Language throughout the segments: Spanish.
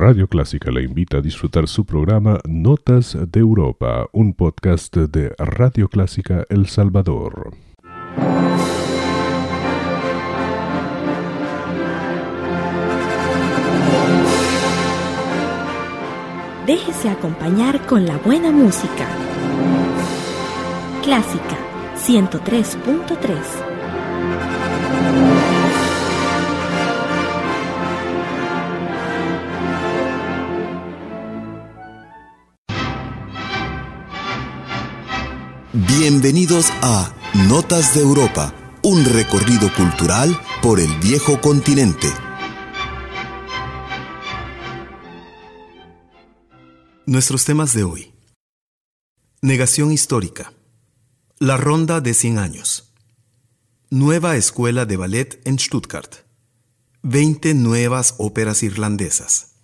Radio Clásica le invita a disfrutar su programa Notas de Europa, un podcast de Radio Clásica El Salvador. Déjese acompañar con la buena música. Clásica 103.3 Bienvenidos a Notas de Europa, un recorrido cultural por el viejo continente. Nuestros temas de hoy. Negación histórica. La ronda de 100 años. Nueva escuela de ballet en Stuttgart. 20 nuevas óperas irlandesas.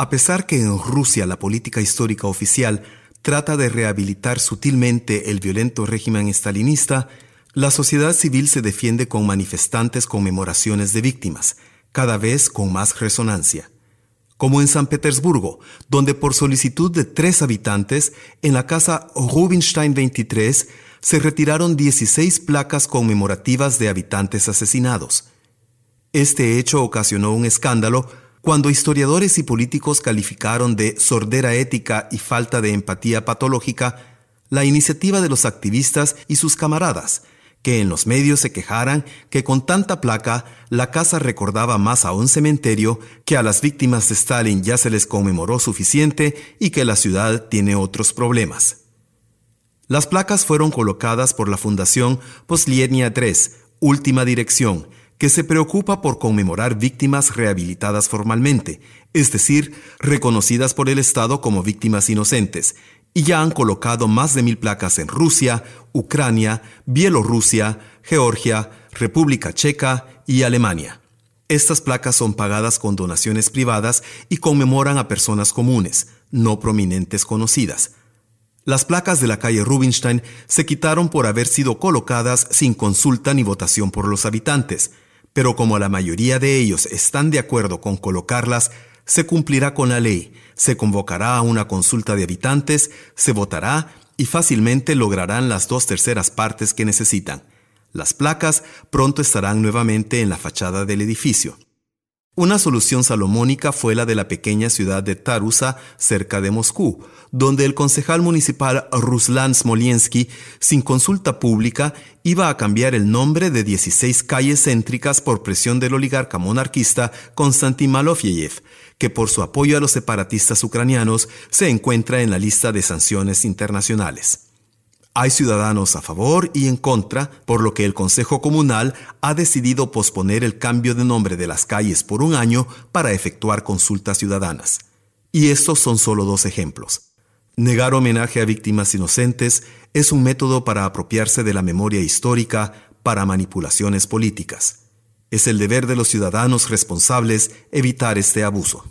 A pesar que en Rusia la política histórica oficial trata de rehabilitar sutilmente el violento régimen estalinista, la sociedad civil se defiende con manifestantes conmemoraciones de víctimas, cada vez con más resonancia. Como en San Petersburgo, donde por solicitud de tres habitantes, en la casa Rubinstein 23 se retiraron 16 placas conmemorativas de habitantes asesinados. Este hecho ocasionó un escándalo cuando historiadores y políticos calificaron de sordera ética y falta de empatía patológica la iniciativa de los activistas y sus camaradas, que en los medios se quejaran que con tanta placa la casa recordaba más a un cementerio que a las víctimas de Stalin ya se les conmemoró suficiente y que la ciudad tiene otros problemas. Las placas fueron colocadas por la Fundación Poslietnia 3, Última Dirección, que se preocupa por conmemorar víctimas rehabilitadas formalmente, es decir, reconocidas por el Estado como víctimas inocentes, y ya han colocado más de mil placas en Rusia, Ucrania, Bielorrusia, Georgia, República Checa y Alemania. Estas placas son pagadas con donaciones privadas y conmemoran a personas comunes, no prominentes conocidas. Las placas de la calle Rubinstein se quitaron por haber sido colocadas sin consulta ni votación por los habitantes, pero como la mayoría de ellos están de acuerdo con colocarlas, se cumplirá con la ley, se convocará a una consulta de habitantes, se votará y fácilmente lograrán las dos terceras partes que necesitan. Las placas pronto estarán nuevamente en la fachada del edificio. Una solución salomónica fue la de la pequeña ciudad de Tarusa, cerca de Moscú, donde el concejal municipal Ruslan Smoliensky, sin consulta pública, iba a cambiar el nombre de 16 calles céntricas por presión del oligarca monarquista Konstantin Malofiev, que por su apoyo a los separatistas ucranianos se encuentra en la lista de sanciones internacionales. Hay ciudadanos a favor y en contra, por lo que el Consejo Comunal ha decidido posponer el cambio de nombre de las calles por un año para efectuar consultas ciudadanas. Y estos son solo dos ejemplos. Negar homenaje a víctimas inocentes es un método para apropiarse de la memoria histórica para manipulaciones políticas. Es el deber de los ciudadanos responsables evitar este abuso.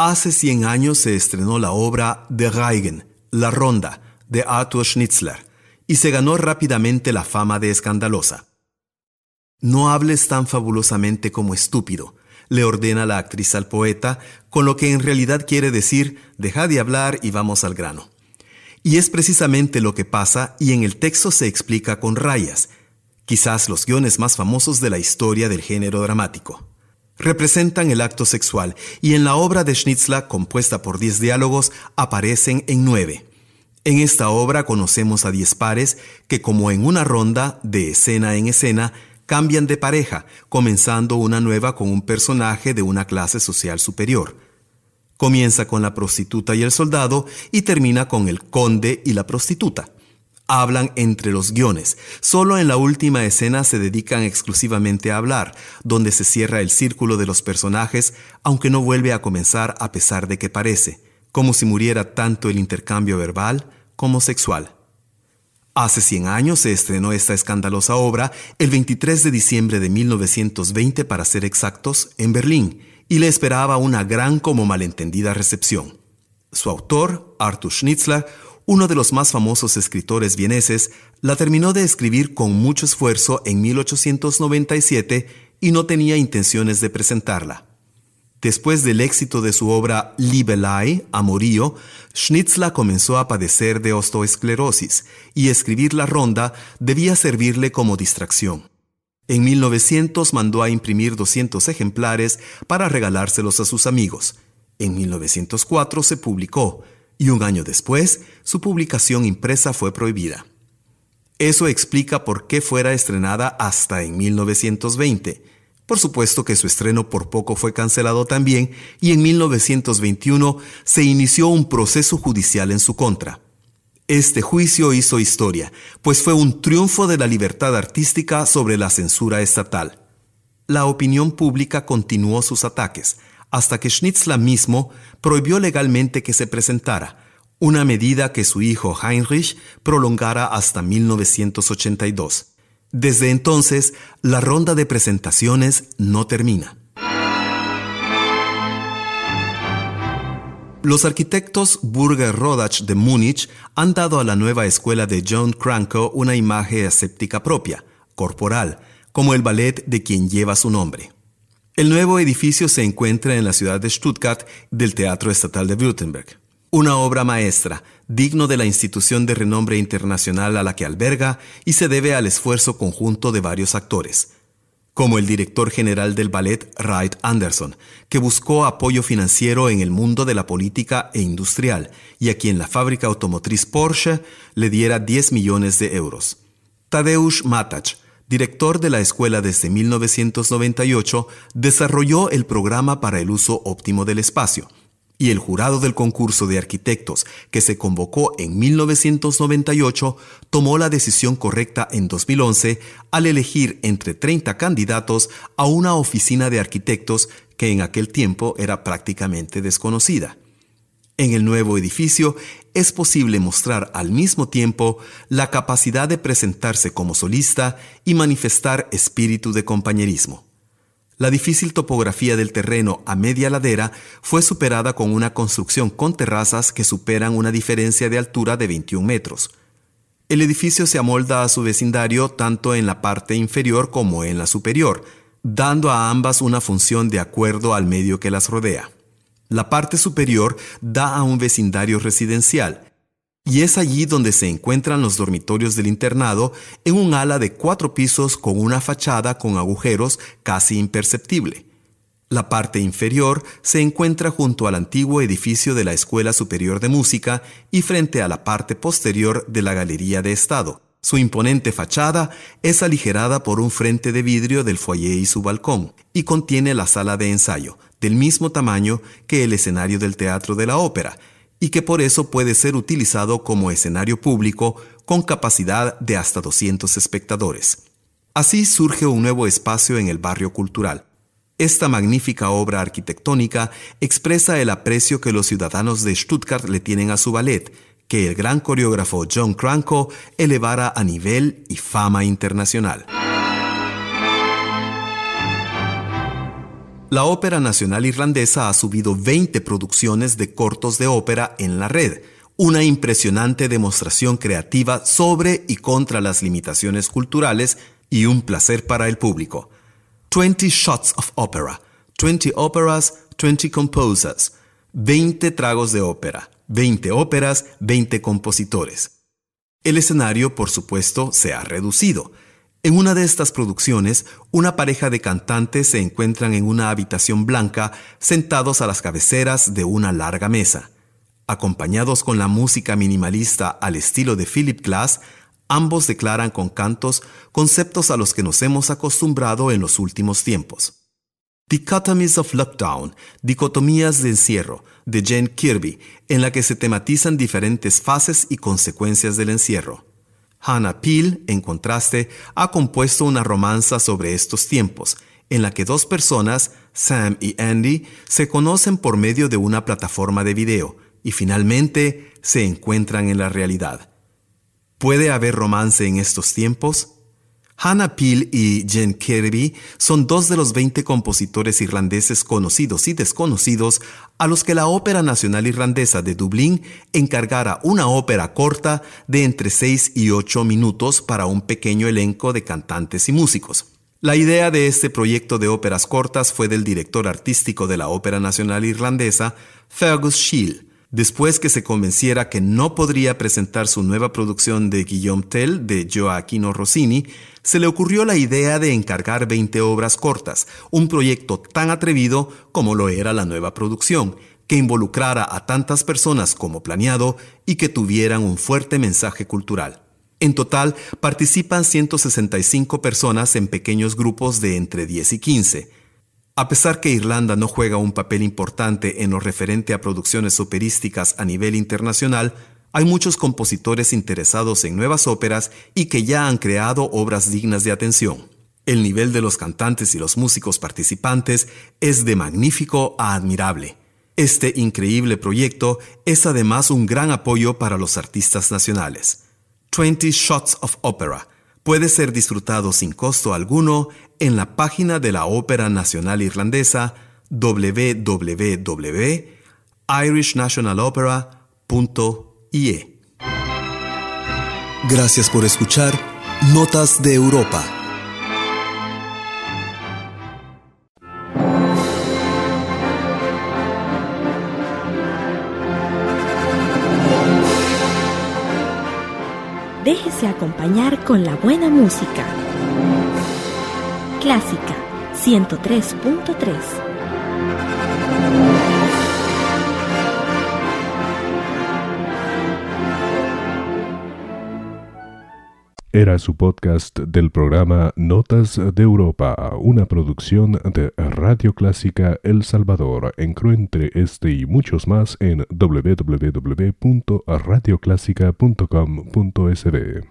Hace 100 años se estrenó la obra De Reigen, La Ronda, de Arthur Schnitzler, y se ganó rápidamente la fama de escandalosa. No hables tan fabulosamente como estúpido, le ordena la actriz al poeta, con lo que en realidad quiere decir, deja de hablar y vamos al grano. Y es precisamente lo que pasa y en el texto se explica con rayas, quizás los guiones más famosos de la historia del género dramático representan el acto sexual y en la obra de Schnitzler, compuesta por diez diálogos, aparecen en nueve. En esta obra conocemos a diez pares que, como en una ronda, de escena en escena, cambian de pareja, comenzando una nueva con un personaje de una clase social superior. Comienza con la prostituta y el soldado y termina con el conde y la prostituta hablan entre los guiones. Solo en la última escena se dedican exclusivamente a hablar, donde se cierra el círculo de los personajes, aunque no vuelve a comenzar a pesar de que parece, como si muriera tanto el intercambio verbal como sexual. Hace 100 años se estrenó esta escandalosa obra, el 23 de diciembre de 1920 para ser exactos, en Berlín, y le esperaba una gran como malentendida recepción. Su autor, Arthur Schnitzler, uno de los más famosos escritores vieneses, la terminó de escribir con mucho esfuerzo en 1897 y no tenía intenciones de presentarla. Después del éxito de su obra Liebelei, Amorío, Schnitzler comenzó a padecer de osteoesclerosis y escribir la ronda debía servirle como distracción. En 1900 mandó a imprimir 200 ejemplares para regalárselos a sus amigos. En 1904 se publicó y un año después su publicación impresa fue prohibida. Eso explica por qué fuera estrenada hasta en 1920 por supuesto que su estreno por poco fue cancelado también y en 1921 se inició un proceso judicial en su contra. Este juicio hizo historia, pues fue un triunfo de la libertad artística sobre la censura estatal. La opinión pública continuó sus ataques, hasta que Schnitzler mismo prohibió legalmente que se presentara, una medida que su hijo Heinrich prolongara hasta 1982. Desde entonces, la ronda de presentaciones no termina. Los arquitectos Burger Rodach de Múnich han dado a la nueva escuela de John Cranko una imagen aséptica propia, corporal, como el ballet de quien lleva su nombre. El nuevo edificio se encuentra en la ciudad de Stuttgart del Teatro Estatal de Württemberg. Una obra maestra, digno de la institución de renombre internacional a la que alberga y se debe al esfuerzo conjunto de varios actores, como el director general del ballet Wright Anderson, que buscó apoyo financiero en el mundo de la política e industrial y a quien la fábrica automotriz Porsche le diera 10 millones de euros. Tadeusz Matach, director de la escuela desde 1998, desarrolló el programa para el uso óptimo del espacio, y el jurado del concurso de arquitectos que se convocó en 1998 tomó la decisión correcta en 2011 al elegir entre 30 candidatos a una oficina de arquitectos que en aquel tiempo era prácticamente desconocida. En el nuevo edificio es posible mostrar al mismo tiempo la capacidad de presentarse como solista y manifestar espíritu de compañerismo. La difícil topografía del terreno a media ladera fue superada con una construcción con terrazas que superan una diferencia de altura de 21 metros. El edificio se amolda a su vecindario tanto en la parte inferior como en la superior, dando a ambas una función de acuerdo al medio que las rodea. La parte superior da a un vecindario residencial, y es allí donde se encuentran los dormitorios del internado en un ala de cuatro pisos con una fachada con agujeros casi imperceptible. La parte inferior se encuentra junto al antiguo edificio de la Escuela Superior de Música y frente a la parte posterior de la Galería de Estado. Su imponente fachada es aligerada por un frente de vidrio del foyer y su balcón, y contiene la sala de ensayo, del mismo tamaño que el escenario del Teatro de la Ópera, y que por eso puede ser utilizado como escenario público con capacidad de hasta 200 espectadores. Así surge un nuevo espacio en el barrio cultural. Esta magnífica obra arquitectónica expresa el aprecio que los ciudadanos de Stuttgart le tienen a su ballet, que el gran coreógrafo John Cranko elevara a nivel y fama internacional. La Ópera Nacional Irlandesa ha subido 20 producciones de cortos de ópera en la red, una impresionante demostración creativa sobre y contra las limitaciones culturales y un placer para el público. 20 Shots of Opera, 20 Operas, 20 Composers, 20 tragos de ópera, 20 óperas, 20 compositores. El escenario, por supuesto, se ha reducido, en una de estas producciones, una pareja de cantantes se encuentran en una habitación blanca sentados a las cabeceras de una larga mesa. Acompañados con la música minimalista al estilo de Philip Glass, ambos declaran con cantos conceptos a los que nos hemos acostumbrado en los últimos tiempos. Dichotomies of Lockdown, Dicotomías de Encierro, de Jane Kirby, en la que se tematizan diferentes fases y consecuencias del encierro. Hannah Peel, en contraste, ha compuesto una romanza sobre estos tiempos, en la que dos personas, Sam y Andy, se conocen por medio de una plataforma de video y finalmente se encuentran en la realidad. ¿Puede haber romance en estos tiempos? Hannah Peel y Jen Kirby son dos de los 20 compositores irlandeses conocidos y desconocidos a los que la Ópera Nacional Irlandesa de Dublín encargara una ópera corta de entre 6 y 8 minutos para un pequeño elenco de cantantes y músicos. La idea de este proyecto de óperas cortas fue del director artístico de la Ópera Nacional Irlandesa, Fergus Shield, después que se convenciera que no podría presentar su nueva producción de Guillaume Tell de Gioacchino Rossini, se le ocurrió la idea de encargar 20 obras cortas, un proyecto tan atrevido como lo era la nueva producción, que involucrara a tantas personas como planeado y que tuvieran un fuerte mensaje cultural. En total, participan 165 personas en pequeños grupos de entre 10 y 15, a pesar que Irlanda no juega un papel importante en lo referente a producciones operísticas a nivel internacional, hay muchos compositores interesados en nuevas óperas y que ya han creado obras dignas de atención. El nivel de los cantantes y los músicos participantes es de magnífico a admirable. Este increíble proyecto es además un gran apoyo para los artistas nacionales. 20 Shots of Opera puede ser disfrutado sin costo alguno en la página de la Ópera Nacional Irlandesa www.irishnationalopera.ie. Gracias por escuchar Notas de Europa. Acompañar con la buena música. Clásica 103.3 Era su podcast del programa Notas de Europa, una producción de Radio Clásica El Salvador. Encuentre este y muchos más en www.radioclásica.com.sb.